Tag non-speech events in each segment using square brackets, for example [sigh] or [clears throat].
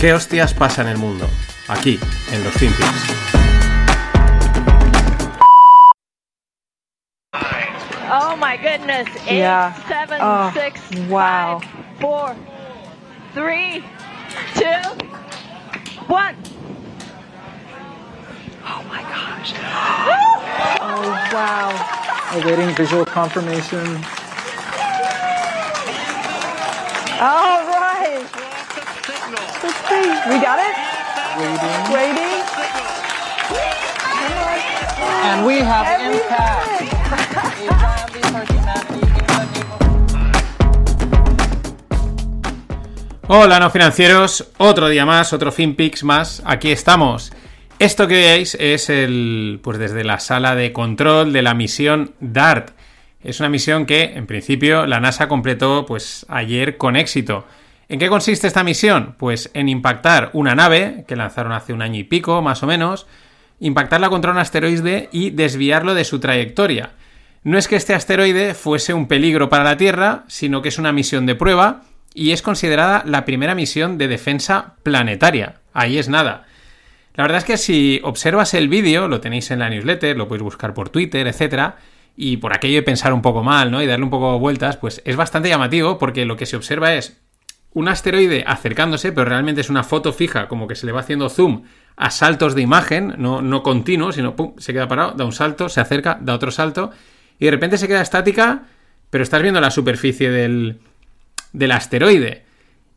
¿Qué hostias pasa en el mundo? Aquí, en los Finpics. Oh my goodness. Eight, Yeah. seven, Oh, six, wow. five, four, three, two, one. Oh my gosh. [gasps] Oh wow. Awaiting visual confirmation. Right. Let's see. We got it? Waiting. Waiting. And we have impact. [laughs] Hola, no financieros. Otro día más, otro FinPix más. Aquí estamos. Esto que veis es el. Pues desde la sala de control de la misión DART. Es una misión que, en principio, la NASA completó pues ayer con éxito. ¿En qué consiste esta misión? Pues en impactar una nave, que lanzaron hace un año y pico, más o menos, impactarla contra un asteroide y desviarlo de su trayectoria. No es que este asteroide fuese un peligro para la Tierra, sino que es una misión de prueba y es considerada la primera misión de defensa planetaria. Ahí es nada. La verdad es que si observas el vídeo, lo tenéis en la newsletter, lo podéis buscar por Twitter, etcétera, y por aquello de pensar un poco mal, ¿no? Y darle un poco vueltas, pues es bastante llamativo porque lo que se observa es un asteroide acercándose, pero realmente es una foto fija, como que se le va haciendo zoom a saltos de imagen, no, no continuo, sino pum, se queda parado, da un salto, se acerca, da otro salto, y de repente se queda estática, pero estás viendo la superficie del, del asteroide.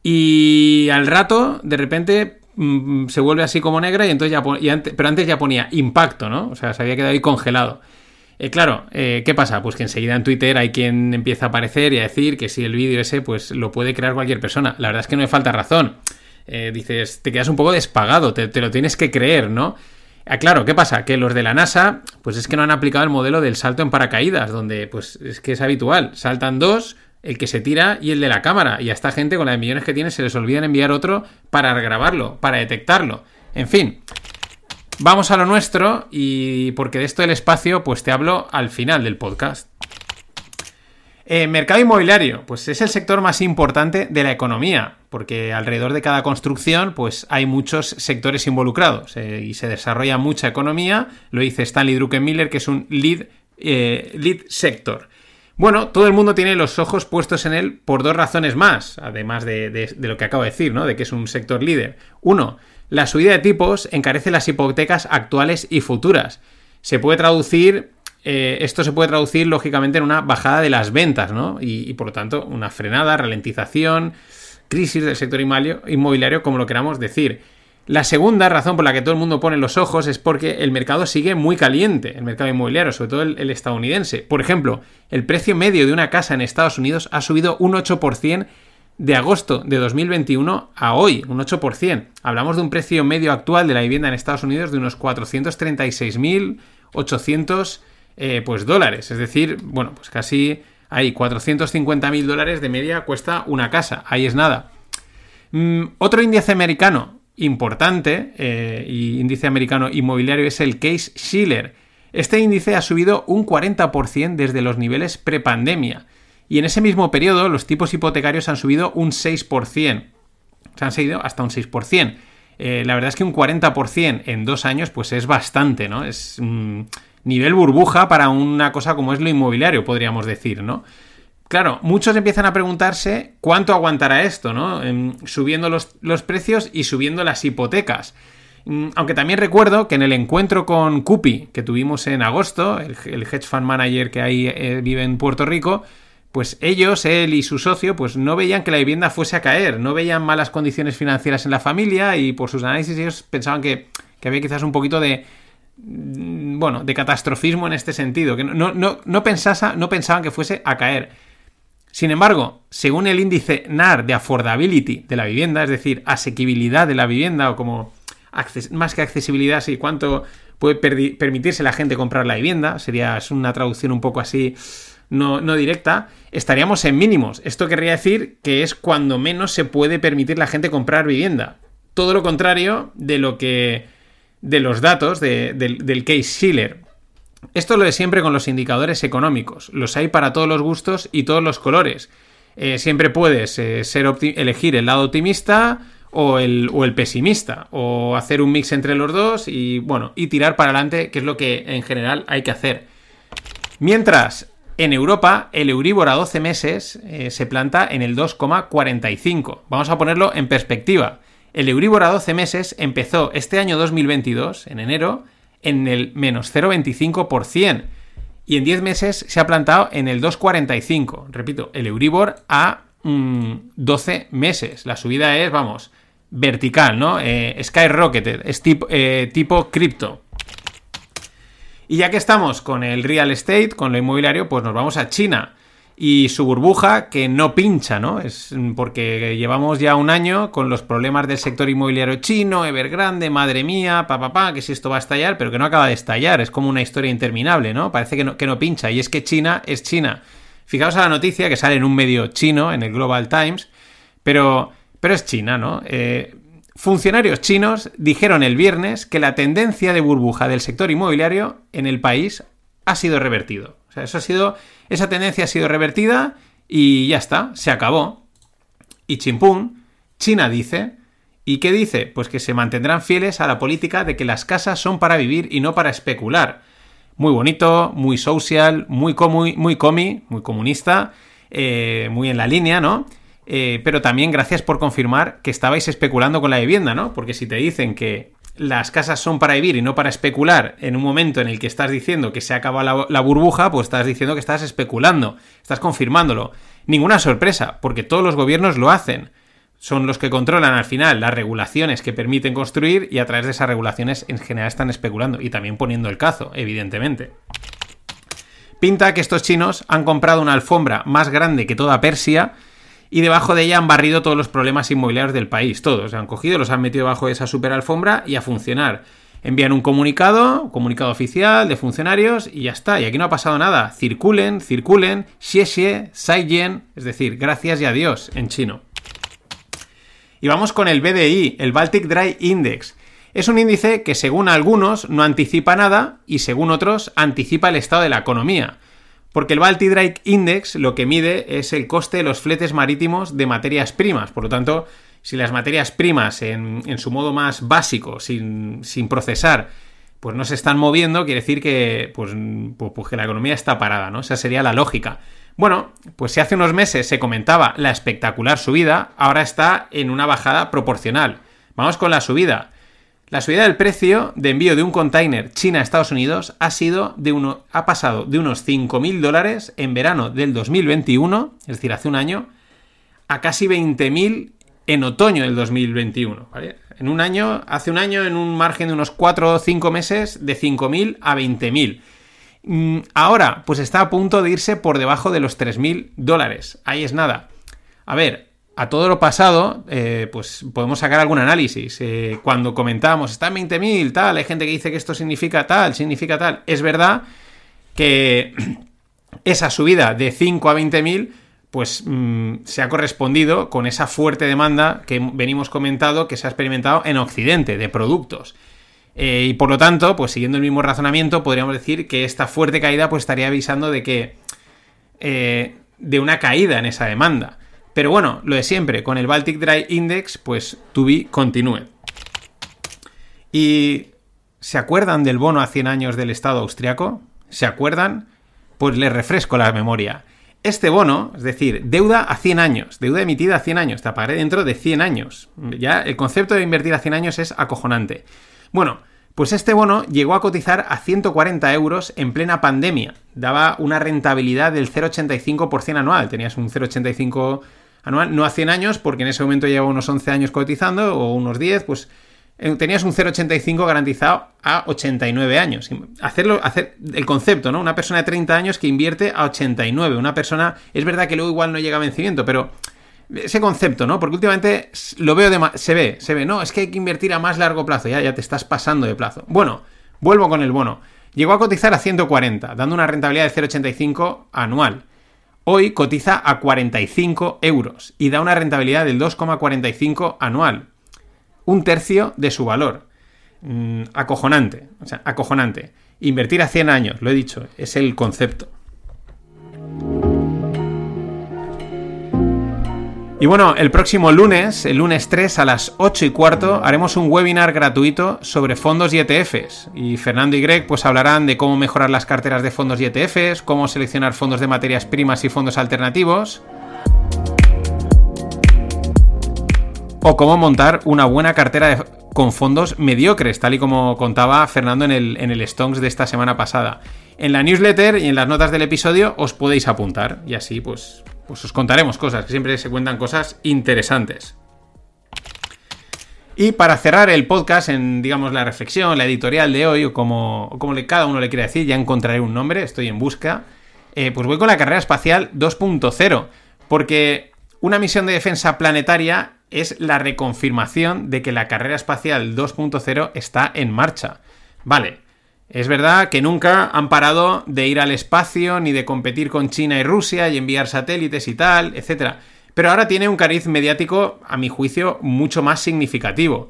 Y al rato, de repente, mm, se vuelve así como negra y entonces ya pon- y ante- pero antes ya ponía impacto, ¿no? O sea, se había quedado ahí congelado. Eh, claro, eh, ¿qué pasa? Pues que enseguida en Twitter hay quien empieza a aparecer y a decir que si el vídeo ese, pues lo puede crear cualquier persona. La verdad es que no me falta razón. Eh, dices, te quedas un poco despagado, te, lo tienes que creer, ¿no? Ah, claro, ¿qué pasa? Que los de la NASA, pues es que no han aplicado el modelo del salto en paracaídas, donde pues es que es habitual. Saltan dos, el que se tira y el de la cámara. Y a esta gente, con la de millones que tiene, se les olvida enviar otro para grabarlo, para detectarlo. En fin, Vamos a lo nuestro y porque de esto del espacio pues te hablo al final del podcast. Eh, mercado inmobiliario, pues es el sector más importante de la economía, porque alrededor de cada construcción pues hay muchos sectores involucrados eh, y se desarrolla mucha economía, lo dice Stanley Druckenmiller, que es un lead, eh, lead sector. Bueno, todo el mundo tiene los ojos puestos en él por dos razones más, además de, de- de lo que acabo de decir, ¿no? De que es un sector líder. Uno, la subida de tipos encarece las hipotecas actuales y futuras. Se puede traducir, eh, esto se puede traducir lógicamente en una bajada de las ventas, ¿no? Y, por lo tanto, una frenada, ralentización, crisis del sector inmobiliario- inmobiliario, como lo queramos decir. La segunda razón por la que todo el mundo pone los ojos es porque el mercado sigue muy caliente, el mercado inmobiliario, sobre todo el, el estadounidense. Por ejemplo, el precio medio de una casa en Estados Unidos ha subido un 8% de agosto de 2021 a hoy, un 8%. Hablamos de un precio medio actual de la vivienda en Estados Unidos de unos 436.800 eh, pues dólares. Es decir, bueno, pues casi hay 450.000 dólares de media cuesta una casa. Ahí es nada. Mm, otro índice americano importante, eh, y índice americano inmobiliario, es el Case Shiller. Este índice ha subido un 40% desde los niveles prepandemia. Y en ese mismo periodo los tipos hipotecarios han subido un 6%. Se han seguido hasta un 6%. Eh, la verdad es que un 40% en dos años pues es bastante, ¿no? Es mm, nivel burbuja para una cosa como es lo inmobiliario, podríamos decir, ¿no? Claro, muchos empiezan a preguntarse cuánto aguantará esto, ¿no? Em, subiendo los, los precios y subiendo las hipotecas. Mm, Aunque también recuerdo que en el encuentro con Cupi que tuvimos en agosto, el, hedge fund manager que ahí eh, vive en Puerto Rico, pues ellos, él y su socio, pues no veían que la vivienda fuese a caer, no veían malas condiciones financieras en la familia y por sus análisis ellos pensaban que, que había quizás un poquito de, mm, bueno, de catastrofismo en este sentido, que no, no, no, no pensaban que fuese a caer. Sin embargo, según el índice NAR de affordability de la vivienda, es decir, asequibilidad de la vivienda o como más que accesibilidad, sí, cuánto puede permitirse la gente comprar la vivienda, sería una traducción un poco así no, directa, estaríamos en mínimos. Esto querría decir que es cuando menos se puede permitir la gente comprar vivienda. Todo lo contrario de lo que. de los datos del case Schiller. Esto lo de siempre con los indicadores económicos. Los hay para todos los gustos y todos los colores. Eh, siempre puedes eh, ser elegir el lado optimista o el, o el, pesimista. O hacer un mix entre los dos y bueno, y tirar para adelante, que es lo que en general hay que hacer. Mientras, en Europa, el Euribor a 12 meses eh, se planta en el 2,45. Vamos a ponerlo en perspectiva. El Euribor a 12 meses empezó este año 2022, en enero, en el menos 0,25%. Y en 10 meses se ha plantado en el 2,45. Repito, el Euribor a 12 mm, meses. La subida es, vamos, vertical, ¿no? Eh, skyrocketed, es tipo, eh, tipo cripto. Y ya que estamos con el real estate, con lo inmobiliario, pues nos vamos a China y su burbuja que no pincha, ¿no? Es porque llevamos ya un año con los problemas del sector inmobiliario chino, Evergrande, madre mía, papá, pa, que si esto va a estallar, pero que no acaba de estallar, es como una historia interminable, ¿no? Parece que no, que no pincha, y es que China es China. Fijaos a la noticia que sale en un medio chino, en el Global Times, pero, pero es China, ¿no? Eh, funcionarios chinos dijeron el viernes que la tendencia de burbuja del sector inmobiliario en el país ha sido revertido. O sea, eso ha sido esa tendencia ha sido revertida y ya está, se acabó. Y chimpún, China dice, ¿y qué dice? Pues que se mantendrán fieles a la política de que las casas son para vivir y no para especular. Muy bonito, muy social, muy, muy, muy comi, muy comunista, eh, muy en la línea, ¿no? Eh, pero también gracias por confirmar que estabais especulando con la vivienda, ¿no? Porque si te dicen que las casas son para vivir y no para especular en un momento en el que estás diciendo que se acaba la, la, burbuja, pues estás diciendo que estás especulando, estás confirmándolo. Ninguna sorpresa, porque todos los gobiernos lo hacen. Son los que controlan al final las regulaciones que permiten construir y a través de esas regulaciones en general están especulando y también poniendo el cazo, evidentemente. Pinta que estos chinos han comprado una alfombra más grande que toda Persia y debajo de ella han barrido todos los problemas inmobiliarios del país, todos. Se han cogido, los han metido debajo de esa super alfombra y a funcionar. Envían un comunicado, comunicado oficial de funcionarios y ya está. Y aquí no ha pasado nada. Circulen, circulen, xie xie, sai es decir, gracias y adiós en chino. Y vamos con el BDI, el Baltic Dry Index. Es un índice que según algunos no anticipa nada y según otros anticipa el estado de la economía. Porque el Baltic Dry Index lo que mide es el coste de los fletes marítimos de materias primas. Por lo tanto, si las materias primas en, su modo más básico, sin, procesar, pues no se están moviendo, quiere decir que, pues, pues, pues, que la economía está parada, ¿no? Esa sería la lógica. Bueno, pues si hace unos meses se comentaba la espectacular subida, ahora está en una bajada proporcional. Vamos con la subida. La subida del precio de envío de un container China-Estados Unidos ha sido de uno, ha pasado de unos 5.000 dólares en verano del 2021, es decir, hace un año, a casi 20.000 en otoño del 2021. En un año, hace un año, en un margen de unos 4 o 5 meses, de 5.000 a 20.000. Mm, ahora, pues está a punto de irse por debajo de los 3.000 dólares. Ahí es nada. A ver, a todo lo pasado, eh, pues podemos sacar algún análisis. Eh, cuando comentamos, está en 20.000, tal, hay gente que dice que esto significa tal, significa tal. Es verdad que [clears throat] esa subida de 5 a 20.000, pues mm, se ha correspondido con esa fuerte demanda que venimos comentando que se ha experimentado en Occidente, de productos. Eh, y por lo tanto, pues siguiendo el mismo razonamiento, podríamos decir que esta fuerte caída pues estaría avisando de que... de una caída en esa demanda. Pero bueno, lo de siempre, con el Baltic Dry Index, pues to be continue. ¿Y se acuerdan del bono a 100 años del Estado austriaco? ¿Se acuerdan? Pues les refresco la memoria. Este bono, es decir, deuda a 100 años, deuda emitida a 100 años, te pagaré dentro de 100 años. Ya el concepto de invertir a 100 años es acojonante. Bueno, pues este bono llegó a cotizar a 140 euros en plena pandemia. Daba una rentabilidad del 0,85% anual. Tenías un 0,85 anual, no a 100 años, porque en ese momento llevaba unos 11 años cotizando, o unos 10, pues eh, tenías un 0,85 garantizado a 89 años. Hacerlo, hacer el concepto, ¿no? Una persona de 30 años que invierte a 89. Una persona, es verdad que luego igual no llega a vencimiento, pero ese concepto, ¿no? Porque últimamente lo veo de se ve, se ve, no, es que hay que invertir a más largo plazo, ya, ya te estás pasando de plazo. Bueno, vuelvo con el bono. Llegó a cotizar a 140, dando una rentabilidad de 0,85 anual. Hoy cotiza a 45 euros y da una rentabilidad del 2,45 anual. Un tercio de su valor. Mm, acojonante, o sea, acojonante. Invertir a 100 años, lo he dicho, es el concepto. Y bueno, el próximo lunes, el lunes 3 a las 8 y cuarto, haremos un webinar gratuito sobre fondos y ETFs. Y Fernando y Greg pues hablarán de cómo mejorar las carteras de fondos y ETFs, cómo seleccionar fondos de materias primas y fondos alternativos. O cómo montar una buena cartera con fondos mediocres, tal y como contaba Fernando en el, en el Stonks de esta semana pasada. En la newsletter y en las notas del episodio os podéis apuntar y así pues pues os contaremos cosas, que siempre se cuentan cosas interesantes. Y para cerrar el podcast en, digamos, la reflexión, la editorial de hoy, o como, como cada uno le quiere decir, ya encontraré un nombre, estoy en busca, eh, pues voy con la carrera espacial 2.0, porque una misión de defensa planetaria es la reconfirmación de que la carrera espacial 2.0 está en marcha. Vale, es verdad que nunca han parado de ir al espacio, ni de competir con China y Rusia y enviar satélites y tal, etc. Pero ahora tiene un cariz mediático, a mi juicio, mucho más significativo.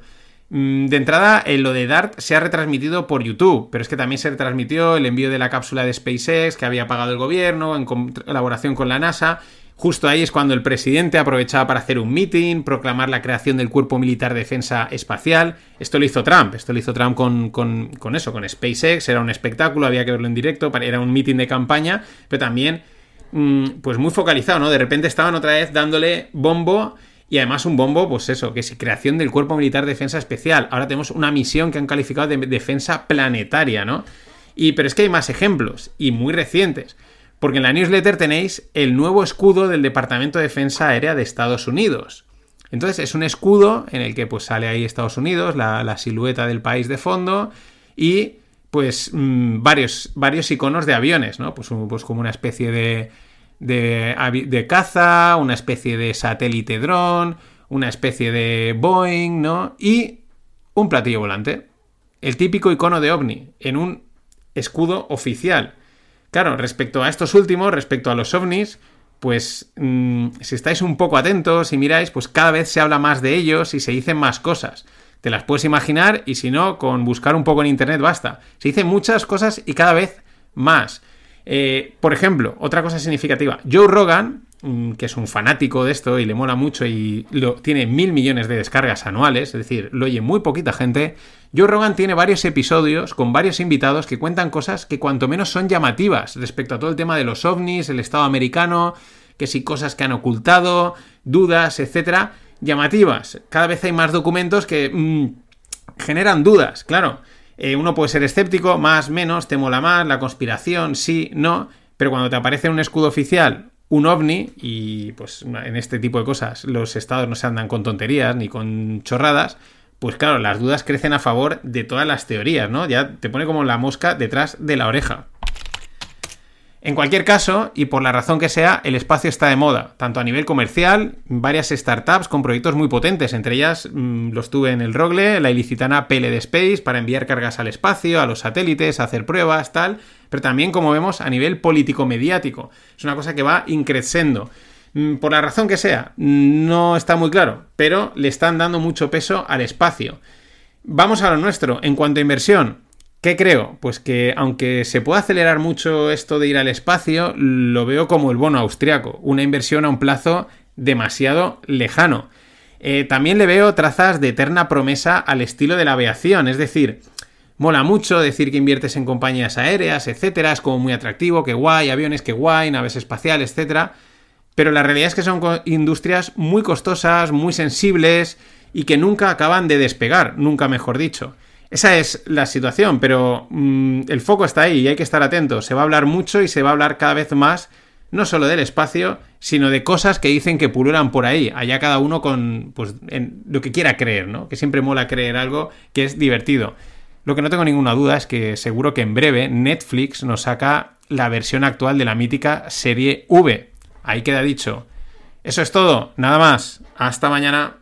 Mm, de entrada, en lo de DART se ha retransmitido por YouTube, pero es que también se retransmitió el envío de la cápsula de SpaceX que había pagado el gobierno en colaboración con la NASA Justo ahí es cuando el presidente aprovechaba para hacer un meeting, proclamar la creación del Cuerpo Militar de Defensa Espacial. Esto lo hizo Trump, esto lo hizo Trump con, con, eso, con SpaceX, era un espectáculo, había que verlo en directo, era un meeting de campaña, pero también mm, pues muy focalizado, ¿no? De repente estaban otra vez dándole bombo y además un bombo, pues eso, que es creación del Cuerpo Militar de Defensa Especial. Ahora tenemos una misión que han calificado de defensa planetaria, ¿no? Y, pero es que hay más ejemplos, y muy recientes. Porque en la newsletter tenéis el nuevo escudo del Departamento de Defensa Aérea de Estados Unidos. Entonces es un escudo en el que pues sale ahí Estados Unidos, la, silueta del país de fondo y pues mm, varios, varios iconos de aviones, ¿no? Pues, pues como una especie de, de, de, caza, una especie de satélite dron, una especie de Boeing, ¿no? Y un platillo volante. El típico icono de ovni en un escudo oficial. Claro, respecto a estos últimos, respecto a los ovnis, pues mm, si estáis un poco atentos y miráis, pues cada vez se habla más de ellos y se dicen más cosas. Te las puedes imaginar y si no, con buscar un poco en internet basta. Se dicen muchas cosas y cada vez más. Eh, por ejemplo, otra cosa significativa. Joe Rogan, mm, que es un fanático de esto y le mola mucho y lo, tiene mil millones de descargas anuales, es decir, lo oye muy poquita gente, Joe Rogan tiene varios episodios con varios invitados que cuentan cosas que cuanto menos son llamativas respecto a todo el tema de los ovnis, el Estado americano, que si cosas que han ocultado, dudas, etcétera, llamativas. Cada vez hay más documentos que mm, generan dudas, claro. Eh, uno puede ser escéptico, más, menos, te mola más, la conspiración, sí, no, pero cuando te aparece un escudo oficial un ovni y pues en este tipo de cosas los estados no se andan con tonterías ni con chorradas, pues claro, las dudas crecen a favor de todas las teorías, ¿no? Ya te pone como la mosca detrás de la oreja. En cualquier caso, y por la razón que sea, el espacio está de moda, tanto a nivel comercial, varias startups con proyectos muy potentes, entre ellas mm, los tuve en el Rogle, la ilicitana PLD Space para enviar cargas al espacio, a los satélites, hacer pruebas, tal, pero también, como vemos, a nivel político-mediático. Es una cosa que va increciendo. Mm, por la razón que sea, no está muy claro, pero le están dando mucho peso al espacio. Vamos a lo nuestro. En cuanto a inversión, ¿qué creo? Pues que aunque se pueda acelerar mucho esto de ir al espacio, lo veo como el bono austriaco, una inversión a un plazo demasiado lejano. Eh, también le veo trazas de eterna promesa al estilo de la aviación, es decir, mola mucho decir que inviertes en compañías aéreas, etcétera, es como muy atractivo, que guay, aviones, que guay, naves espaciales, etcétera pero la realidad es que son industrias muy costosas, muy sensibles y que nunca acaban de despegar, nunca mejor dicho. Esa es la situación, pero mm, el foco está ahí y hay que estar atentos. Se va a hablar mucho y se va a hablar cada vez más no solo del espacio, sino de cosas que dicen que pululan por ahí, allá cada uno con pues, lo que quiera creer, ¿no? Que siempre mola creer algo que es divertido. Lo que no tengo ninguna duda es que seguro que en breve Netflix nos saca la versión actual de la mítica serie V. Ahí queda dicho. Eso es todo, nada más. Hasta mañana.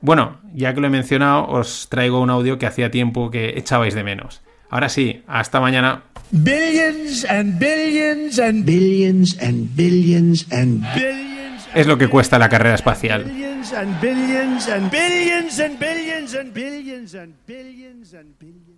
Bueno, ya que lo he mencionado, os traigo un audio que hacía tiempo que echabais de menos. Ahora sí, hasta mañana. Billions and billions and billions and billions and billions. Es lo que cuesta la carrera espacial. Billions and billions and billions and billions and billions and billions and billions.